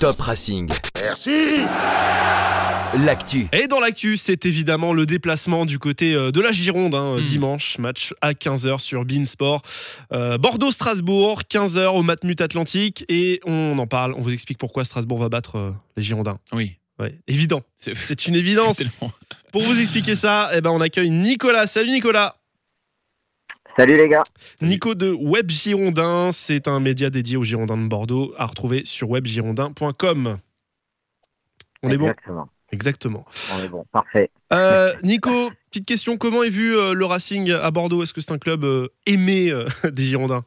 Top Racing. Merci L'actu. Et dans l'actu, c'est évidemment le déplacement du côté euh, de la Gironde, hein, Hmm. dimanche, match à 15h sur Beansport. Euh, Bordeaux-Strasbourg, 15h au Matmut Atlantique. Et on en parle, on vous explique pourquoi Strasbourg va battre euh, les Girondins. Oui. Ouais, évident, C'est une évidence. Pour vous expliquer ça, eh ben, on accueille Nicolas. Salut Nicolas Salut les gars. Nico de Web Girondin, c'est un média dédié aux Girondins de Bordeaux, à retrouver sur webgirondin.com. On est bon Exactement. Exactement. On est bon. Parfait. Euh, Nico, petite question, comment est vu euh, le Racing à Bordeaux? Est-ce que c'est un club euh, aimé euh, des Girondins?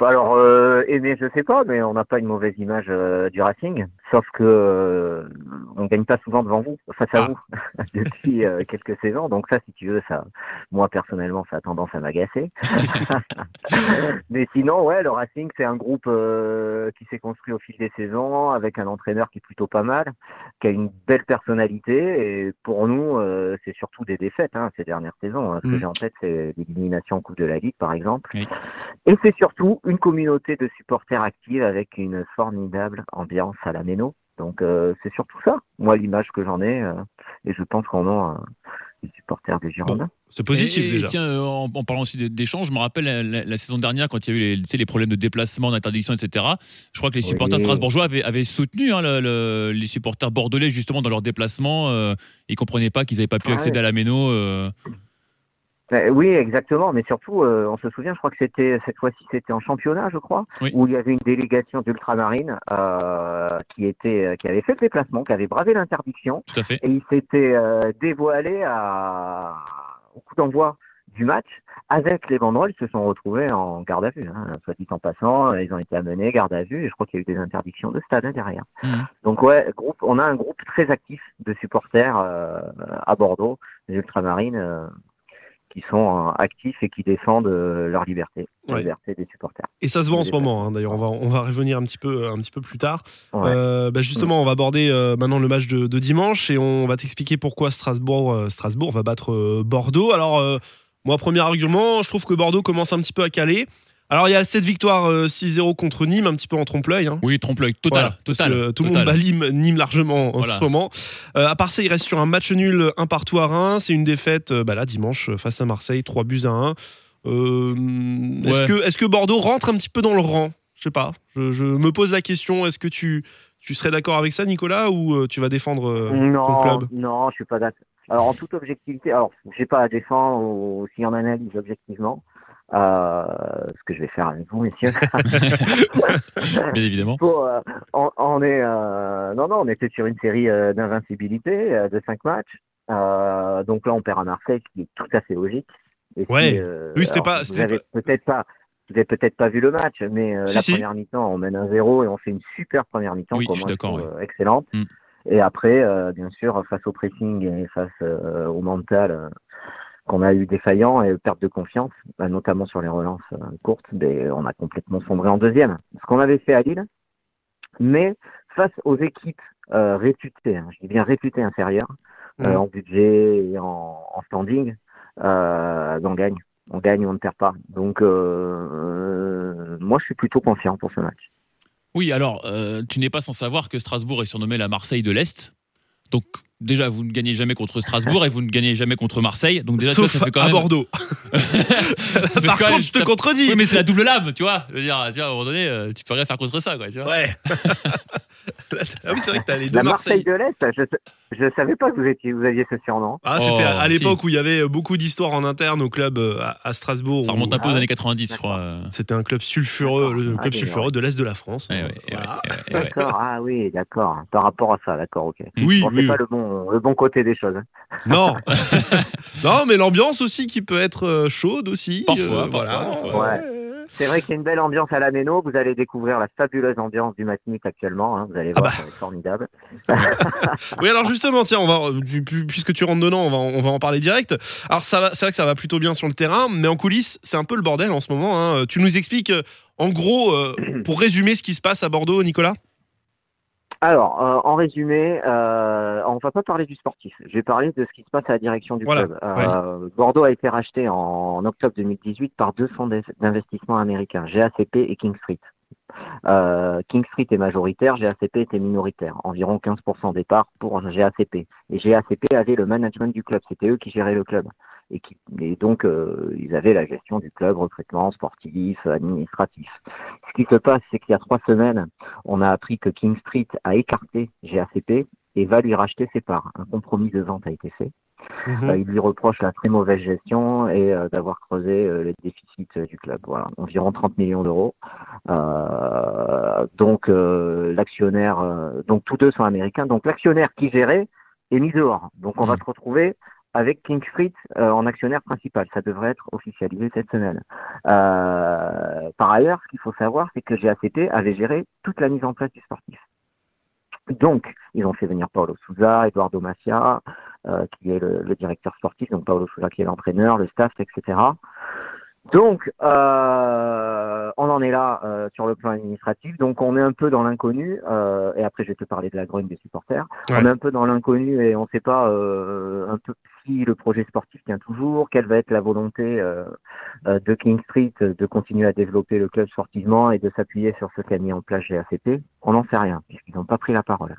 Alors, euh, aimer, je sais pas, mais on n'a pas une mauvaise image euh, du Racing. Sauf que euh, on gagne pas souvent devant vous, face à Ah. vous, depuis euh, quelques saisons. Donc ça, si tu veux, ça, moi personnellement, ça a tendance à m'agacer. mais sinon, ouais, le Racing, c'est un groupe euh, qui s'est construit au fil des saisons, avec un entraîneur qui est plutôt pas mal, qui a une belle personnalité. Et pour nous, euh, c'est surtout des défaites hein, ces dernières saisons. Ce que Mm. j'ai en tête, c'est l'élimination en Coupe de la Ligue, par exemple. Oui. Et c'est surtout une communauté de supporters active avec une formidable ambiance à la Méno. Donc euh, c'est surtout ça, moi l'image que j'en ai, euh, et je pense qu'on a euh, les supporters des Girondins. C'est positif Et- et déjà. Tiens, en, en parlant aussi d'échanges, je me rappelle la, la- la saison dernière quand il y a eu les, tu sais, les problèmes de déplacement, d'interdiction, etc. Je crois que les Oui. supporters strasbourgeois avaient, avaient soutenu hein, le- le- les supporters bordelais justement dans leur déplacement. euh, ils comprenaient pas qu'ils n'avaient pas pu Ah accéder ouais. à la méno. Euh. Euh, oui, exactement, mais surtout, euh, on se souvient, je crois que c'était cette fois-ci, c'était en championnat, je crois, Oui. où il y avait une délégation d'ultramarines euh, qui était, qui avait fait le déplacement, qui avait bravé l'interdiction, tout à fait. et il s'était euh, dévoilé à, au coup d'envoi du match avec les banderoles, ils se sont retrouvés en garde à vue. Hein. Soit dit en passant, ils ont été amenés garde à vue et je crois qu'il y a eu des interdictions de stade hein, derrière. Mhm. Donc ouais, groupe, on a un groupe très actif de supporters euh, à Bordeaux, les ultramarines, euh, qui sont euh, actifs et qui défendent euh, leur liberté, la liberté des supporters. Et ça se voit en ce Des moment. hein. D'ailleurs, on va, on va revenir un petit peu, un petit peu plus tard. Ouais. Euh, bah, justement, on va aborder euh, maintenant le match de, de dimanche et on va t'expliquer pourquoi Strasbourg, euh, Strasbourg va battre Bordeaux. Alors, moi, premier argument, je trouve que Bordeaux commence un petit peu à caler. Alors, il y a cette victoire euh, 6-0 contre Nîmes, un petit peu en trompe-l'œil. hein. Oui, trompe-l'œil, total. Voilà, total que tout le monde bat Nîmes, largement en ce moment. Euh, à part ça, il reste sur un match nul, un partout à Reims. C'est une défaite euh, bah là, dimanche euh, face à Marseille, 3 buts à 1. Euh, Est-ce que, est que Bordeaux rentre un petit peu dans le rang? Je sais pas. Je, je me pose la question. Est-ce que tu, tu serais d'accord avec ça, Nicolas, ou euh, tu vas défendre euh, ton non, club? non, je suis pas d'accord. Alors en toute objectivité, alors j'ai pas à défendre ou si on analyse objectivement, euh, ce que je vais faire avec vous, messieurs. Bien évidemment. Pour, euh, on, on est, euh, non, non, on était sur une série d'invincibilité de cinq matchs. Donc là, on perd à Marseille, ce qui est tout à fait logique. Et Ouais. puis, Oui, c'était alors, pas- Vous c'était avez peut-être pas, vous avez peut-être pas vu le match, mais Si, la si. première mi-temps, on mène un 0 et on fait une super première mi-temps, Oui, euh, excellente. Mm. Et après, bien sûr, face au pressing et face au mental qu'on a eu défaillant et perte de confiance, bah, notamment sur les relances euh, courtes, on a complètement sombré en deuxième. Ce qu'on avait fait à Lille, mais face aux équipes euh, réputées, hein, je dis bien réputées inférieures, euh, Mhm. en budget et en, en standing, euh, on gagne. On gagne ou on ne perd pas. Donc, moi, je suis plutôt confiant pour ce match. Oui, alors, tu n'es pas sans savoir que Strasbourg est surnommé la Marseille de l'Est. Donc, déjà, vous ne gagnez jamais contre Strasbourg et vous ne gagnez jamais contre Marseille. Donc, déjà, tu vois, Sauf ça fait quand à même. Bordeaux. ça fait Par quand contre, même- je te ça- contredis. Oui, mais c'est la double lame, tu vois. Je veux dire, tu vois, à un moment donné, euh, tu peux rien faire contre ça, quoi. Tu vois. Ouais. ah oui, c'est vrai que t'as les deux La Marseille Marseille. de l'Est, je ne savais pas que vous, étiez, vous aviez ce surnom. Ah, c'était Oh, à si. l'époque où il y avait beaucoup d'histoires en interne au club euh, à, à Strasbourg. Ça où- remonte un peu aux Ah années 90, je crois. euh. C'était un club sulfureux, le Ah, club sulfureux ouais. de l'Est de la France. Ouais, Euh, ouais, ouais, voilà. ouais, ouais, ouais. D'accord, ah oui, d'accord. Par rapport à ça, d'accord, ok. Oui, Bon, oui, c'est oui. pas le bon, le bon côté des choses. hein. Non, non, mais l'ambiance aussi qui peut être euh, chaude aussi. Parfois, euh, parfois, voilà. parfois. C'est vrai qu'il y a une belle ambiance à la Méno. Vous allez découvrir la fabuleuse ambiance du Matmut actuellement. hein. Vous allez Ah voir, bah. va être formidable. Oui, alors justement, tiens, on va, pu- puisque tu rentres dedans, on va, on va en parler direct. Alors, ça va, c'est vrai que ça va plutôt bien sur le terrain, mais en coulisses, c'est un peu le bordel en ce moment. hein. Tu nous expliques, euh, en gros, euh, pour résumer ce qui se passe à Bordeaux, Nicolas? Alors, euh, en résumé, euh, on va pas parler du sportif. Je vais parler de ce qui se passe à la direction du Voilà, club. Euh, Bordeaux a été racheté en, octobre 2018 par deux fonds d'in- d'investissement américains, GACP et King Street. Euh, King Street est majoritaire, GACP était minoritaire, environ 15% des parts pour GACP. Et GACP avait le management du club, c'était eux qui géraient le club. Et, qui, et donc, euh, ils avaient la gestion du club, recrutement sportif, administratif. Ce qui se passe, c'est qu'il y a trois semaines, on a appris que King Street a écarté GACP et va lui racheter ses parts. Un compromis de vente a été fait. Mhm. Euh, il lui reproche la très mauvaise gestion et euh, d'avoir creusé euh, les déficits euh, du club. Voilà, environ 30 millions d'euros. Donc l'actionnaire, donc tous deux sont américains. Donc l'actionnaire qui gérait est mis dehors. Donc on va Mhm. se retrouver avec King Street euh, en actionnaire principal. Ça devrait être officialisé cette semaine. Euh, par ailleurs, ce qu'il faut savoir, c'est que GACP avait géré toute la mise en place du sportif. Donc, ils ont fait venir Paolo Souza, Eduardo Macia, euh, qui est le, le directeur sportif, donc Paolo Souza qui est l'entraîneur, le staff, etc. Donc, euh, on en est là euh, sur le plan administratif. Donc, on est un peu dans l'inconnu. euh, et après, je vais te parler de la grogne des supporters. Ouais. On est un peu dans l'inconnu et on ne sait pas un peu si le projet sportif tient toujours, quelle va être la volonté de King Street de continuer à développer le club sportivement et de s'appuyer sur ce qu'a mis en place GACP. On n'en sait rien puisqu'ils n'ont pas pris la parole.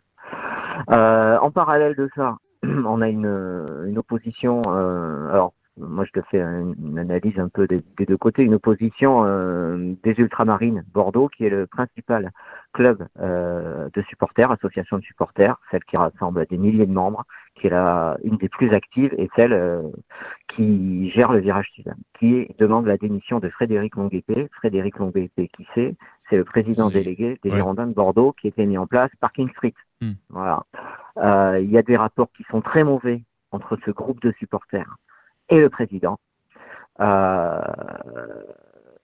En parallèle de ça, on a une, une opposition. alors, moi, je te fais une, analyse un peu des, des deux côtés. Une opposition euh, des Ultramarines Bordeaux, qui est le principal club euh, de supporters, association de supporters, celle qui rassemble des milliers de membres, qui est la, une des plus actives et celle euh, qui gère le virage sud, qui demande la démission de Frédéric Longuepé. Frédéric Longuepé, qui c'est? C'est le président délégué des ouais. Girondins de Bordeaux qui était mis en place par King Street. Hmm. Voilà. Il y a des rapports qui sont très mauvais entre ce groupe de supporters et le président. Euh,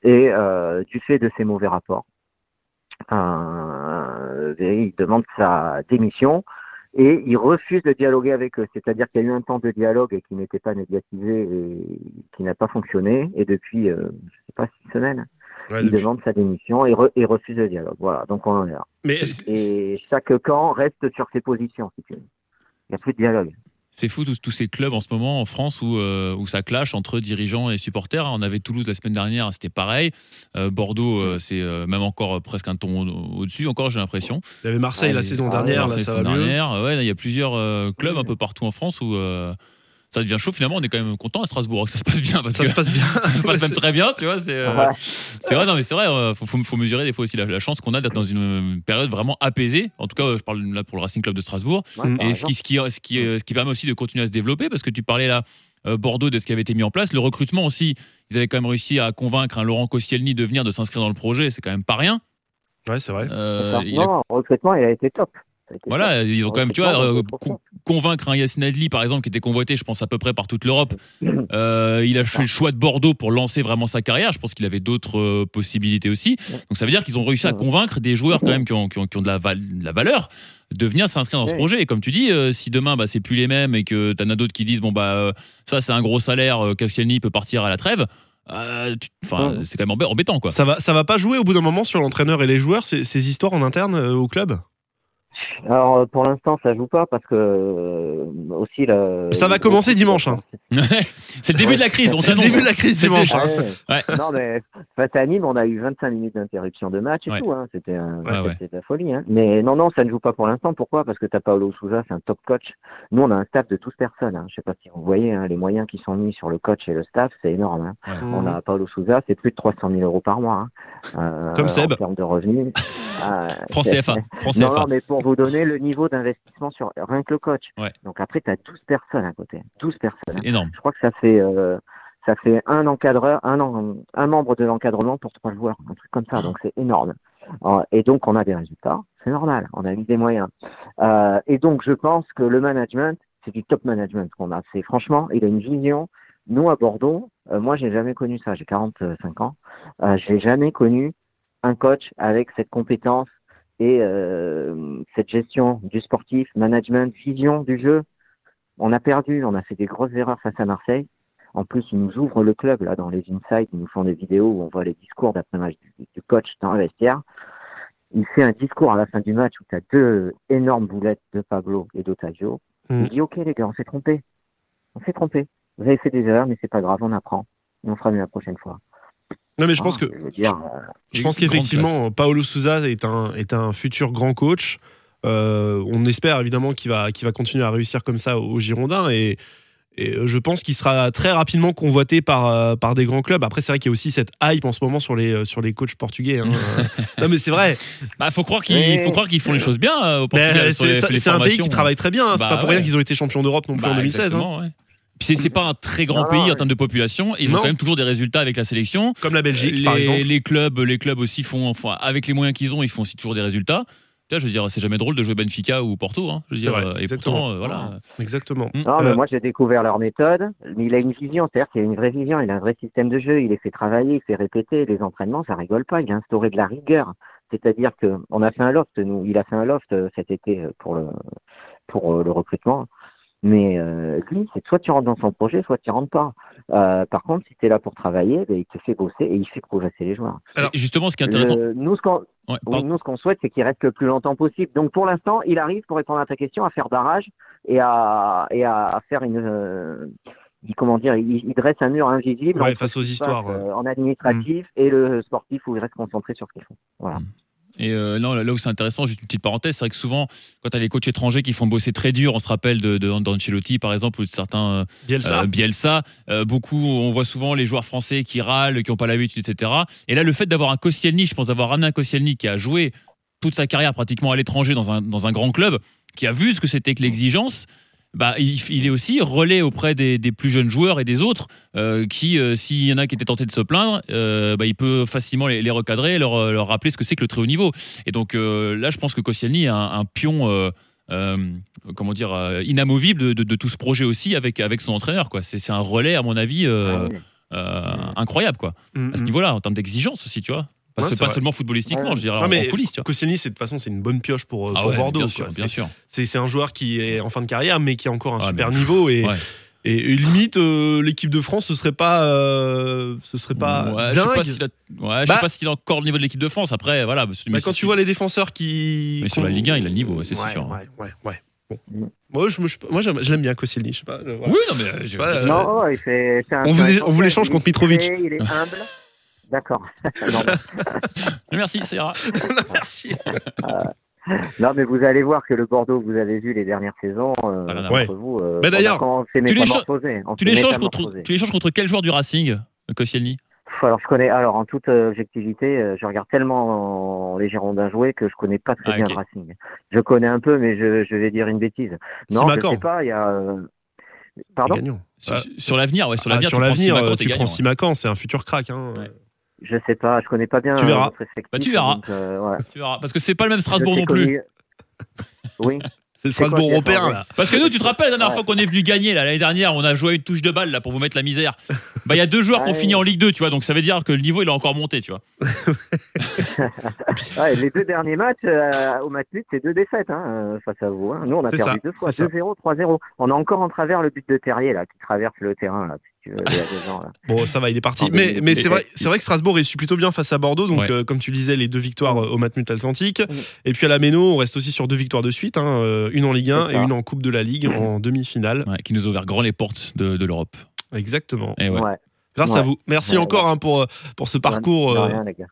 et euh, du fait de ces mauvais rapports, euh, il demande sa démission et il refuse de dialoguer avec eux. C'est-à-dire qu'il y a eu un temps de dialogue et qui n'était pas médiatisé et qui n'a pas fonctionné. Et depuis, euh, je sais pas, six semaines, Ouais, il depuis- demande sa démission et, re- et refuse le dialogue. Voilà, donc on en est là. Mais Et chaque camp reste sur ses positions, si tu veux. Il n'y a plus de dialogue. C'est fou tous, tous ces clubs en ce moment en France où, euh, où ça clash entre dirigeants et supporters. On avait Toulouse la semaine dernière, c'était pareil. Euh, Bordeaux, euh, c'est même encore presque un ton au- au-dessus, encore j'ai l'impression. il y avait Marseille Ah, la saison ah, dernière, là ça va mieux. Ouais, il y a plusieurs clubs un peu partout en France où ça devient chaud. Finalement, on est quand même content à Strasbourg que ça se passe bien parce Ça que se passe bien. ça se passe même très bien, tu vois. C'est euh, Ouais. c'est vrai, non, mais c'est vrai. euh, faut, faut, faut mesurer des fois aussi la, la chance qu'on a d'être dans une période vraiment apaisée. En tout cas, euh, je parle là pour le Racing Club de Strasbourg. Ouais, Et ce qui, ce, qui, ce, qui, euh, ce qui permet aussi de continuer à se développer, parce que tu parlais là, Bordeaux, de ce qui avait été mis en place. Le recrutement aussi, ils avaient quand même réussi à convaincre un Laurent Koscielny de venir, de s'inscrire dans le projet. C'est quand même pas rien. Ouais, c'est vrai. Euh, a- non, le recrutement, il a été top. Ça a été top. voilà, ils ont quand même, tu vois, Convaincre un Yacine Adli, par exemple, qui était convoité, je pense, à peu près par toute l'Europe. Euh, il a fait le choix de Bordeaux pour lancer vraiment sa carrière. Je pense qu'il avait d'autres euh, possibilités aussi. Donc ça veut dire qu'ils ont réussi à convaincre des joueurs quand même qui ont, qui ont, qui ont de, la val- de la valeur de venir s'inscrire dans ce projet. Et comme tu dis, euh, si demain bah, c'est plus les mêmes et que t'en as d'autres qui disent bon bah euh, ça c'est un gros salaire, euh, Koscielny peut partir à la trêve. euh, tu- Enfin, Ouais. c'est quand même embê- embêtant quoi. Ça va, ça va pas jouer au bout d'un moment sur l'entraîneur et les joueurs, ces, ces histoires en interne euh, au club? Alors euh, pour l'instant, ça joue pas parce que euh, aussi la. Ça va commencer dimanche, hein. c'est le début de la crise. On C'est le s'annonce. début de la crise dimanche. Hein. ouais. Ouais. Non mais face à Nîmes, on a eu 25 minutes d'interruption de match et Ouais. tout. Hein. C'était un- Ouais, ouais. c'était de la folie. Hein. Mais non, non, ça ne joue pas pour l'instant. Pourquoi? Parce que t'as Paolo Souza, c'est un top coach. Nous, on a un staff de 12 personnes. Hein. Je sais pas si vous voyez hein, les moyens qui sont mis sur le coach et le staff, c'est énorme. Hein. On a Paolo Souza, c'est plus de 300 000 euros par mois. Hein. Euh, Comme Seb. En termes de revenus. Ah, France CFA. France Non, CFA. non, mais pour vous donner le niveau d'investissement sur rien que le coach. Ouais. Donc après, tu as 12 personnes à côté. 12 personnes. Énorme. Je crois que ça fait euh, ça fait un encadreur, un, en- un membre de l'encadrement pour trois joueurs, un truc comme ça. Donc c'est énorme. Euh, Et donc on a des résultats. C'est normal. On a mis des moyens. Euh, et donc je pense que le management, c'est du top management qu'on a. C'est franchement, il a une vision. Nous à Bordeaux, euh, moi j'ai jamais connu ça. J'ai 45 ans. J'ai jamais connu un coach avec cette compétence et euh, cette gestion du sportif, management, vision du jeu. On a perdu, on a fait des grosses erreurs face à Marseille. En plus, ils nous ouvrent le club là dans les insights, ils nous font des vidéos où on voit les discours d'après-match du, coach dans le vestiaire. Il fait un discours à la fin du match où tu as deux énormes boulettes de Pablo et d'Otavio. Mm. Il dit Ok les gars, on s'est trompé. On s'est trompé. Vous avez fait des erreurs, mais c'est pas grave, on apprend. Et on fera mieux la prochaine fois. Non, mais je pense Ah, que je veux dire, Je pense qu'effectivement, Paolo Souza est un, est un futur grand coach. Euh, on espère évidemment qu'il va, qu'il va continuer à réussir comme ça aux Girondins et, et je pense qu'il sera très rapidement convoité par, euh, par des grands clubs. Après, c'est vrai qu'il y a aussi cette hype en ce moment sur les, sur les coachs portugais. hein. Non, mais c'est vrai. Bah, faut croire qu'ils Mais- faut croire qu'ils font les choses bien euh, au Portugal. c'est c'est un pays qui travaille très bien. hein. C'est Bah, pas pour ouais. rien qu'ils ont été champions d'Europe non plus Bah, en 2016. hein. exactement, ouais. Puis c'est pas un très grand Non, pays non, en termes de population. Ils ont quand même toujours des résultats avec la sélection. Comme la Belgique, les, par exemple. les clubs, les clubs aussi font, enfin, avec les moyens qu'ils ont, ils font aussi toujours des résultats. Je veux dire, c'est jamais drôle de jouer Benfica ou Porto. Hein, je veux dire, vrai, euh, et exactement. pourtant, euh, voilà. Exactement. Mm. Non, mais Euh, moi j'ai découvert leur méthode. Mais il a une vision, c'est-à-dire qu'il a une vraie vision, il a un vrai système de jeu, il les fait travailler, il fait répéter. Les entraînements, ça rigole pas. Il a instauré de la rigueur. C'est-à-dire que on a fait un loft, nous, il a fait un loft cet été pour le pour le recrutement. Mais euh, lui, c'est soit tu rentres dans son projet, soit tu rentres pas. Euh, par contre, si tu es là pour travailler, ben, il te fait bosser et il fait progresser les joueurs. Alors, justement, ce qui est intéressant. Le- nous, ce qu'on Ouais, oui, souhaite, c'est qu'il reste le plus longtemps possible. Donc, pour l'instant, il arrive, pour répondre à ta question, à faire barrage et à, et à, à faire une. euh, il- comment dire il, il dresse un mur invisible Ouais, face aux histoires, passe, ouais. euh, en administratif et le sportif où il reste concentré sur ce qu'il faut. Voilà. Et euh, non, là où c'est intéressant, juste une petite parenthèse, c'est vrai que souvent, quand tu as les coachs étrangers qui font bosser très dur, on se rappelle de, de d'Ancelotti par exemple, ou de certains Bielsa. euh, Bielsa, euh, beaucoup, on voit souvent les joueurs français qui râlent, qui n'ont pas l'habitude, etc. Et là, le fait d'avoir un Koscielny, je pense d'avoir ramené un Koscielny qui a joué toute sa carrière pratiquement à l'étranger dans un, dans un grand club, qui a vu ce que c'était que l'exigence, bah, il, il est aussi relais auprès des, des plus jeunes joueurs et des autres euh, qui, euh, s'il y en a qui étaient tentés de se plaindre, euh, bah, il peut facilement les, les recadrer, leur, leur rappeler ce que c'est que le très haut niveau. Et donc euh, là, je pense que Koscielny est un, un pion. euh, euh, comment dire euh, inamovible de, de- de tout ce projet aussi avec avec son entraîneur quoi c'est un relais à mon avis euh, Ah oui. euh, incroyable quoi Mm, à ce mm. niveau-là en termes d'exigence aussi tu vois pas, Ouais, c'est pas vrai. seulement footballistiquement Ouais. je dirais Non, mais en vois Koscielny, c'est de toute façon, c'est une bonne pioche pour, ah pour ouais, Bordeaux. bien sûr quoi. bien C'est- sûr C'est c'est un joueur qui est en fin de carrière, mais qui a encore un Ah, super mais- niveau. Et, ouais. et, et limite, euh, l'équipe de France, ce serait pas, euh, ce serait pas ouais, je sais dingue. pas s'il a, ouais, je Bah- sais pas s'il a encore le niveau de l'équipe de France après voilà mais Mais quand tu vois les défenseurs qui. Mais sur la Ligue 1, il a le niveau, c'est ouais, sûr. Ouais, ouais, ouais. Bon. Moi, je, moi, j'aime- je l'aime bien Koscielny. Je sais pas. je- voilà. oui non mais euh, Ouais, euh, non, on vous on vous l'échange contre Mitrovic. Il est humble. D'accord. non, merci ira Merci. non, mais vous allez voir que le Bordeaux, que vous avez vu les dernières saisons, euh, Ça a rien à entre voir. vous, euh, Mais d'ailleurs, tu l'échanges contre tu contre quel joueur du Racing euh, Koscielny Alors je connais, alors en toute euh, objectivité, euh, je regarde tellement les Girondins jouer que je connais pas très Ah, bien le Racing. Je connais un peu, mais je, je vais dire une bêtise. Non, Simacan. je sais pas. Il y a. euh, Pardon? Sur, Ah. sur l'avenir ouais sur Ah, l'avenir sur tu prends euh, Simacan, c'est un futur crack. Hein. Ouais. Je sais pas. Je connais pas bien. Tu verras. euh, effectif, Bah, tu verras. donc, euh, ouais. tu verras parce que c'est pas le même Strasbourg non plus Oui. C'est Strasbourg européen, là. Parce que nous, tu te rappelles la dernière Ouais. fois qu'on est venu gagner là, l'année dernière, on a joué une touche de balle là pour vous mettre la misère. Bah il y a deux joueurs qui ont fini en Ligue 2, tu vois, donc ça veut dire que le niveau il a encore monté, tu vois. Ouais, les deux derniers matchs euh, au match nul, c'est deux défaites hein, euh, face à vous. hein. Nous, on a perdu ça, deux fois, c'est ça. 2-0, 3-0. On a encore en travers le but de Terrier là, qui traverse le terrain là. Si tu veux, il y a deux ans, là. Bon, ça va, il est parti. Mais, mais- mais mais- c'est vrai, c'est vrai que Strasbourg est plutôt bien face à Bordeaux. Donc, Ouais. euh, comme tu disais, les deux victoires Mm. euh, au Matmut Atlantique. Mm. Et puis à la Méno, on reste aussi sur deux victoires de suite. hein, euh, une en Ligue 1 C'est et une en Coupe de la Ligue en demi-finale. Ouais, qui nous a ouvert grand les portes de, de l'Europe. Exactement. Et ouais. Ouais. Grâce Ouais. à vous. Merci Ouais, encore hein, pour, pour ce parcours euh, rien, les gars.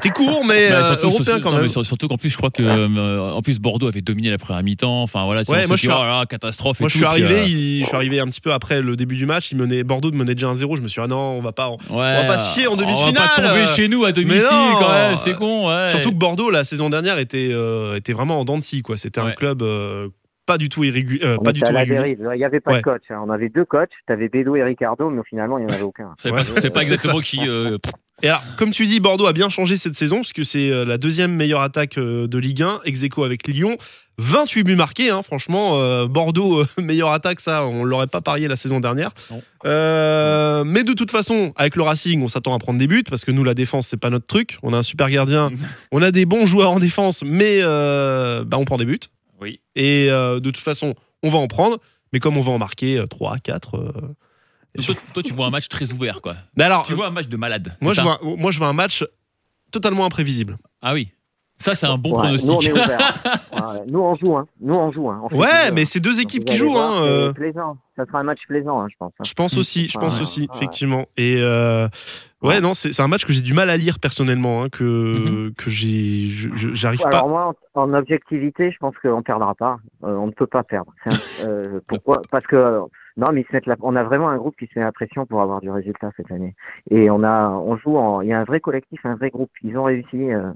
Qui a été court, mais Bah, euh, surtout, européen surtout- quand non, même. surtout qu'en plus, je crois que euh, en plus Bordeaux avait dominé la première mi-temps. Enfin voilà, Ouais, on moi, je suis- oh là catastrophe. et Moi, je tout, suis arrivé, euh, il- je suis arrivé un petit peu après le début du match. Il menait, Bordeaux menait déjà 1-0. Je me suis dit, ah non, on va pas. ouais, on va pas chier en On va demi-finale. pas tomber chez nous à domicile, non. quand même. C'est con, ouais. Surtout que Bordeaux, la saison dernière, était, euh, était vraiment en dents de scie. quoi. C'était un club euh, pas du tout irrégulier. euh, pas du à tout la régulier. dérive. Il n'y avait pas Ouais. de coach. hein. On avait deux coachs. Tu avais Bédou et Ricardo, mais finalement, il n'y en avait aucun. c'est Ouais. pas, exactement qui. euh, Et alors, comme tu dis, Bordeaux a bien changé cette saison, puisque c'est euh, la deuxième meilleure attaque euh, de Ligue 1, ex aequo avec Lyon. 28 buts marqués, hein, franchement. euh, Bordeaux, euh, meilleure attaque, ça, on l'aurait pas parié la saison dernière. Euh, mais de toute façon, avec le Racing, on s'attend à prendre des buts, parce que nous, la défense, c'est pas notre truc. On a un super gardien, on a des bons joueurs en défense, mais bah, on prend des buts. Oui. Et de toute façon, on va en prendre, mais comme on va en marquer euh, 3, 4. Toi, toi, tu vois un match très ouvert, quoi. Mais alors, Tu vois un match de malade. moi, c'est je ça vois, moi, je vois un match totalement imprévisible. Ah oui. Ça, c'est un bon Ouais, Nous, on pronostic. est ouvert. Ouais, nous, on joue. Hein. Nous, on joue. Hein. On Ouais, mais hein. c'est deux équipes qui jouent. voir, Hein, euh, plaisant. Ça sera un match plaisant, hein, je pense. hein. Je pense aussi, je pense Ouais, aussi, ouais. effectivement. Et euh, ouais, Ouais. non, c'est un match que j'ai du mal à lire personnellement, hein, que Mhm. que j'ai, j'arrive Alors pas. moi, en, en objectivité, je pense qu'on perdra pas. Euh, on ne peut pas perdre. Un- euh, pourquoi? Parce que non, mais ils se mettent la- on a vraiment un groupe qui se met la pression pour avoir du résultat cette année. Et on a, on joue en, il y a un vrai collectif, un vrai groupe. Ils ont réussi, euh,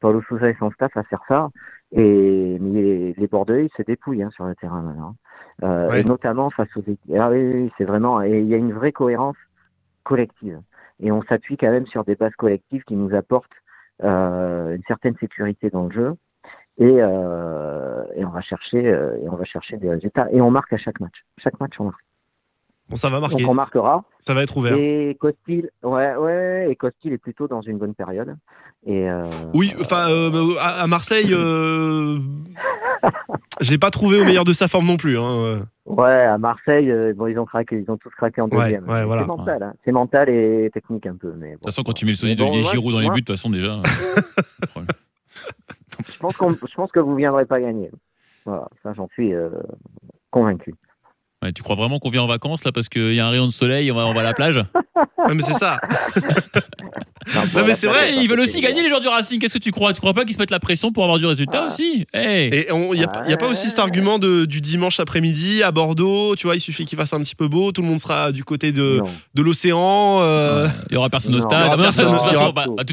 Paulo Sousa et son staff à faire ça. Et mais les, les Bordelais ils se dépouillent hein, sur le terrain maintenant. Euh, Ouais. Et notamment face aux équipes. Ah oui, c'est vraiment. Et il y a une vraie cohérence collective. Et on s'appuie quand même sur des bases collectives qui nous apportent euh, une certaine sécurité dans le jeu. Et, euh, et on va chercher euh, et on va chercher des résultats. Et on marque à chaque match. Chaque match on marque. Bon, ça va marquer. Donc on marquera. Ça va être ouvert. Et Costil, ouais, ouais, et Costil est plutôt dans une bonne période. Et euh, Oui, enfin, euh, à, à Marseille, euh, je l'ai pas trouvé au meilleur de sa forme non plus. Hein. ouais, à Marseille, euh, bon, ils ont craqué, ils ont tous craqué en deuxième. ouais, voilà. C'est mental, hein. c'est mental et technique un peu. Mais De toute façon, quand tu mets le sosie de bon, Giroud dans les buts, de toute façon, déjà. euh. Je pense qu'on, je pense que vous viendrez pas gagner. Voilà, ça j'en suis euh, convaincu. Ouais, tu crois vraiment qu'on vient en vacances là parce qu'il y a un rayon de soleil, on va, on va à la plage? Ouais, mais c'est ça. Non, Non, mais c'est vrai, Ils veulent aussi gagner les joueurs du Racing. Qu'est-ce que tu crois? Tu crois pas qu'ils se mettent la pression pour avoir du résultat Ah. aussi? Hey Et il n'y a, pas- y a pas aussi cet argument de, du dimanche après-midi à Bordeaux, tu vois, il suffit qu'il fasse un petit peu beau, tout le monde sera du côté de, de l'océan, euh, Il y aura personne au stade. de toute personne, façon, bah, bah.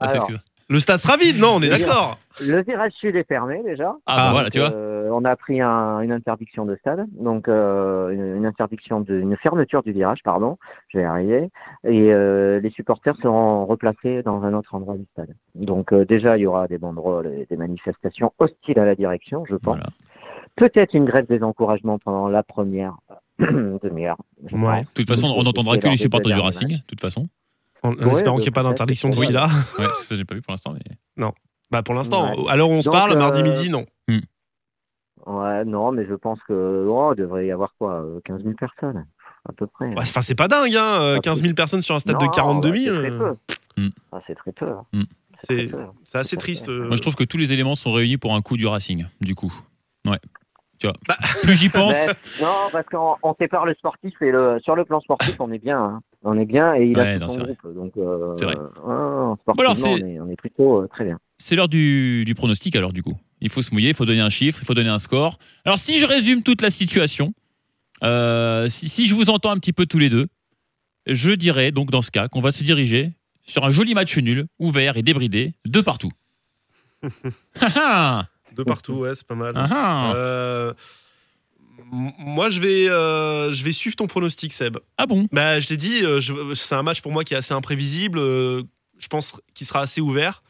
Ah, Alors. le stade sera vide, non, on est d'accord. Le virage sud est fermé déjà. Ah, bah, Ah, voilà, tu vois. Euh, on a pris un- une interdiction de stade, donc euh, une, une interdiction de, une fermeture du virage, pardon, je vais y arriver. Et euh, les supporters seront replacés dans un autre endroit du stade. Donc euh, déjà, il y aura des banderoles et des manifestations hostiles à la direction, je pense. Voilà. Peut-être une grève des encouragements pendant la première demi-heure. Ouais. De toute façon, on n'entendra que les supporters du Racing, de toute façon. En, en Ouais, espérant qu'il n'y ait pas d'interdiction oui. d'ici là. Ouais, ça, j'ai pas vu pour l'instant. Mais... Bah, pour l'instant, où on se parle, mardi euh, midi, non. Ouais, non, mais je pense que oh, il devrait y avoir quoi, euh, 15 000 personnes, à peu près. Ouais, Enfin, c'est pas dingue, hein, euh, Pas 15 000 personnes sur un stade de Non, 42 bah, 000. C'est très euh, peu. Hmm. Ah, c'est très peu. C'est assez triste. euh. Moi, je trouve que tous les éléments sont réunis pour un coup du Racing, du coup. Ouais. Tu vois. Bah. Plus j'y pense. Mais, non, parce qu'on on sépare le sportif et le sur le plan sportif, on est bien. hein. On est bien et il Ouais, a non, son vrai. groupe. Donc, euh, C'est vrai. ouais, sportivement, alors, on, est, on est plutôt euh, très bien. C'est l'heure du, du pronostic alors du coup. Il faut se mouiller, il faut donner un chiffre, il faut donner un score. Alors si je résume toute la situation, euh, si, si je vous entends un petit peu tous les deux, je dirais donc dans ce cas qu'on va se diriger sur un joli match nul, ouvert et débridé, de partout. Ah ah De partout, ouais, c'est pas mal. Ah. Euh, moi, je vais, euh, je vais suivre ton pronostic, Seb. Ah bon? Bah, je t'ai dit, c'est un match pour moi qui est assez imprévisible. je pense qu'il sera assez ouvert.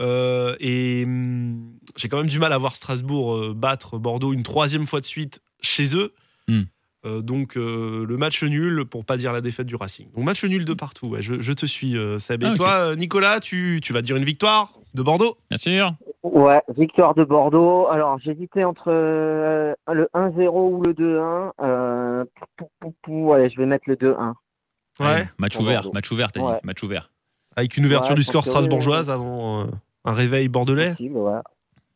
Euh, et hum, j'ai quand même du mal à voir Strasbourg euh, battre Bordeaux une troisième fois de suite chez eux. Hmm. Euh, donc euh, le match nul pour pas dire la défaite du Racing. Donc match nul de partout. ouais, je, je te suis, euh, Seb. Et Ah, toi, Nicolas, tu, tu vas dire une victoire de Bordeaux? Bien sûr. Ouais, victoire de Bordeaux. Alors, j'hésitais entre euh, le 1-0 ou le 2-1. Euh, pou, pou, pou, allez, je vais mettre le 2-1. Ouais. Match Pour ouvert, Bordeaux. match ouvert, t'as dit. Ouais. Match ouvert. Avec une ouverture Ouais, du score strasbourgeoise avant euh, un réveil bordelais. Possible, ouais.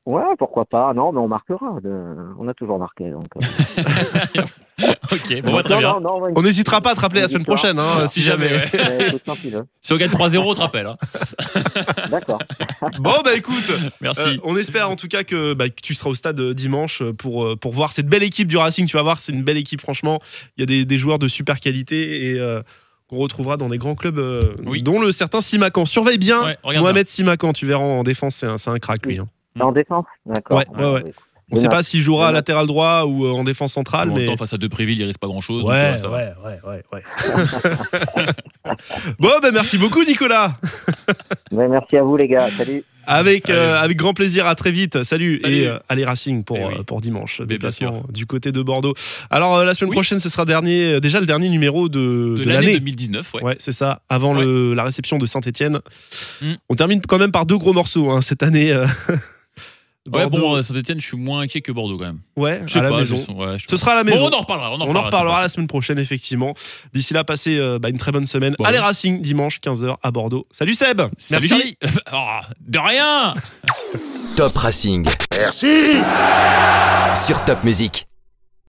Ouais, pourquoi pas. Non, mais on marquera. de- On a toujours marqué. Donc, euh. Ok, bon, bah, très Non, bien. non, non, ouais, On n'hésitera pas à te rappeler la semaine prochaine, hein, si jamais, ouais. là. Si on gagne 3-0, on te rappelle. hein. D'accord. Bon, bah écoute, Merci. euh, on espère en tout cas que, bah, que tu seras au stade dimanche pour, pour voir cette belle équipe du Racing. Tu vas voir, c'est une belle équipe, franchement. Il y a des, des joueurs de super qualité et euh, qu'on retrouvera dans des grands clubs, euh, Oui. dont le certain Simacan. Surveille bien Ouais, Mohamed Simacan, tu verras en défense, c'est un, c'est un crack lui. hein. En défense D'accord. Ouais, ouais, ouais. On je sait pas s'il jouera à latéral droit ou euh, en défense centrale, En mais. temps, face à Depréville, il risque pas grand chose. Ouais, ouais, ouais, ouais, ouais. bon, bah merci beaucoup, Nicolas. Merci à vous, les gars. Salut. Avec, euh, avec grand plaisir, à très vite. Salut, Salut. et euh, allez Racing pour, Eh oui. euh, pour dimanche. Déplacement du côté de Bordeaux. Alors euh, la semaine Oui. prochaine, ce sera dernier, euh, déjà le dernier numéro de, De de l'année l'année. 2019, ouais. Ouais, c'est ça, avant le- la réception de Saint-Etienne. Mm. On termine quand même par deux gros morceaux hein, cette année. euh. Ouais, Bordeaux- bon, Saint-Etienne, je suis moins inquiet que Bordeaux quand même. ouais, Je sais à la pas. maison. je- ouais, je- Ce sera à la maison. Bon, on en reparlera. On en On en reparlera, reparlera la semaine prochaine, effectivement. D'ici là, passez euh, bah, une très bonne semaine. Bon. Allez Racing, dimanche 15h à Bordeaux. Salut Seb Salut, Merci. Oh, de rien Top Racing. Merci Sur Top Music.